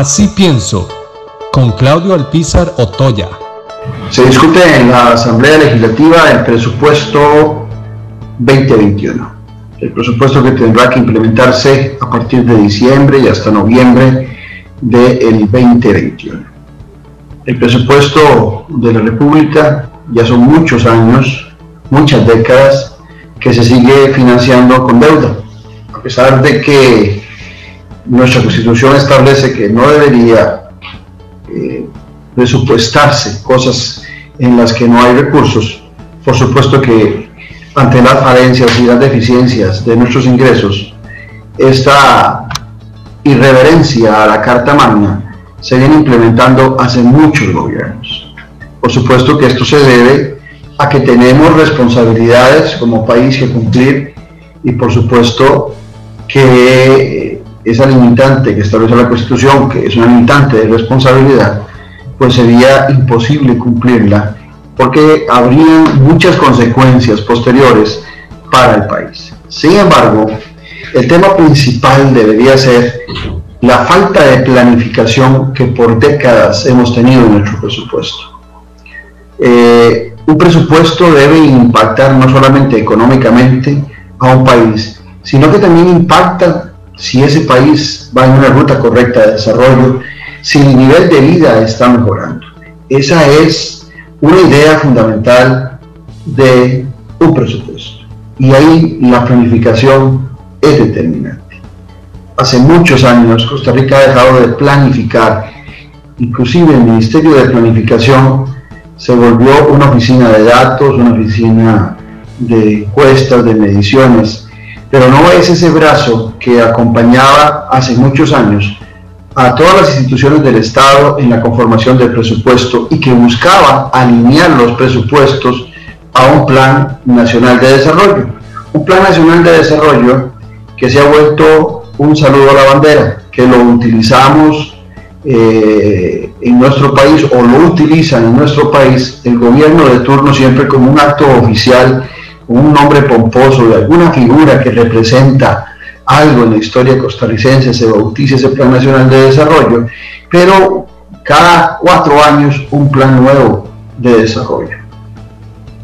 Así pienso, con Claudio Alpizar Otoya. Se discute en la Asamblea Legislativa el presupuesto 2021, el presupuesto que tendrá que implementarse a partir de diciembre y hasta noviembre del 2021. El presupuesto de la República ya son muchos años, muchas décadas, que se sigue financiando con deuda, a pesar de que nuestra constitución establece que no debería eh, presupuestarse cosas en las que no hay recursos. Por supuesto que ante las falencias y las deficiencias de nuestros ingresos, esta irreverencia a la Carta Magna se viene implementando hace muchos gobiernos. Por supuesto que esto se debe a que tenemos responsabilidades como país que cumplir y por supuesto que esa limitante que establece la Constitución, que es una limitante de responsabilidad, pues sería imposible cumplirla porque habrían muchas consecuencias posteriores para el país. Sin embargo, el tema principal debería ser la falta de planificación que por décadas hemos tenido en nuestro presupuesto. Eh, un presupuesto debe impactar no solamente económicamente a un país, sino que también impacta si ese país va en una ruta correcta de desarrollo, si el nivel de vida está mejorando. Esa es una idea fundamental de un presupuesto. Y ahí la planificación es determinante. Hace muchos años Costa Rica ha dejado de planificar, inclusive el Ministerio de Planificación se volvió una oficina de datos, una oficina de encuestas, de mediciones, pero no es ese brazo que acompañaba hace muchos años a todas las instituciones del Estado en la conformación del presupuesto y que buscaba alinear los presupuestos a un plan nacional de desarrollo. Un plan nacional de desarrollo que se ha vuelto un saludo a la bandera, que lo utilizamos eh, en nuestro país o lo utilizan en nuestro país el gobierno de turno siempre como un acto oficial un nombre pomposo de alguna figura que representa algo en la historia costarricense, se bautiza ese Plan Nacional de Desarrollo, pero cada cuatro años un plan nuevo de desarrollo.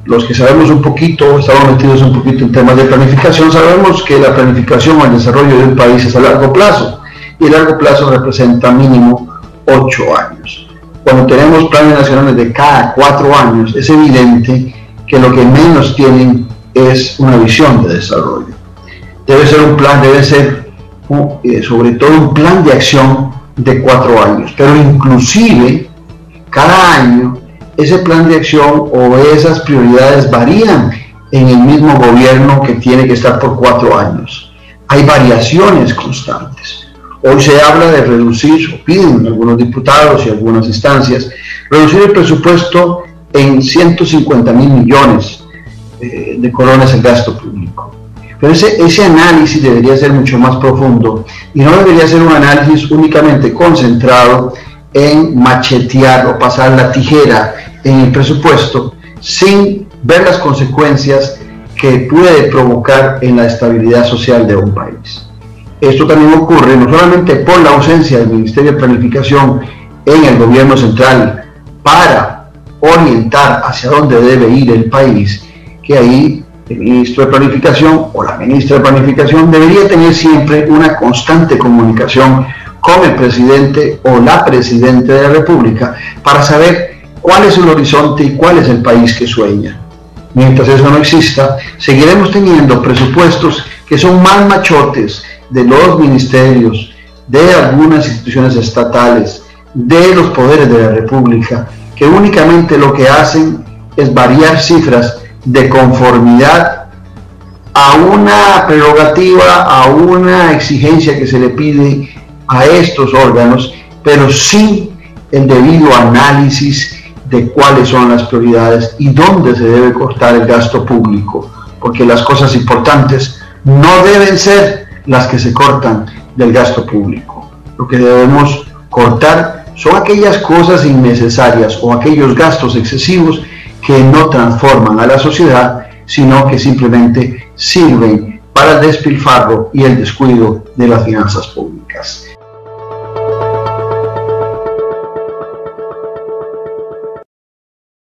Los que sabemos un poquito, estamos metidos un poquito en temas de planificación, sabemos que la planificación o el desarrollo de un país es a largo plazo y el largo plazo representa mínimo ocho años. Cuando tenemos planes nacionales de cada cuatro años, es evidente que lo que menos tienen es una visión de desarrollo. Debe ser un plan, debe ser eh, sobre todo un plan de acción de cuatro años, pero inclusive cada año ese plan de acción o esas prioridades varían en el mismo gobierno que tiene que estar por cuatro años. Hay variaciones constantes. Hoy se habla de reducir, o piden algunos diputados y algunas instancias, reducir el presupuesto en 150 mil millones de colones el gasto público. Pero ese, ese análisis debería ser mucho más profundo y no debería ser un análisis únicamente concentrado en machetear o pasar la tijera en el presupuesto sin ver las consecuencias que puede provocar en la estabilidad social de un país. Esto también ocurre no solamente por la ausencia del Ministerio de Planificación en el gobierno central para orientar hacia dónde debe ir el país, que ahí el ministro de Planificación o la ministra de Planificación debería tener siempre una constante comunicación con el presidente o la presidenta de la República para saber cuál es el horizonte y cuál es el país que sueña. Mientras eso no exista, seguiremos teniendo presupuestos que son más machotes de los ministerios, de algunas instituciones estatales, de los poderes de la República, que únicamente lo que hacen es variar cifras de conformidad a una prerrogativa, a una exigencia que se le pide a estos órganos, pero sin el debido análisis de cuáles son las prioridades y dónde se debe cortar el gasto público, porque las cosas importantes no deben ser las que se cortan del gasto público. Lo que debemos cortar son aquellas cosas innecesarias o aquellos gastos excesivos que no transforman a la sociedad, sino que simplemente sirven para el despilfarro y el descuido de las finanzas públicas.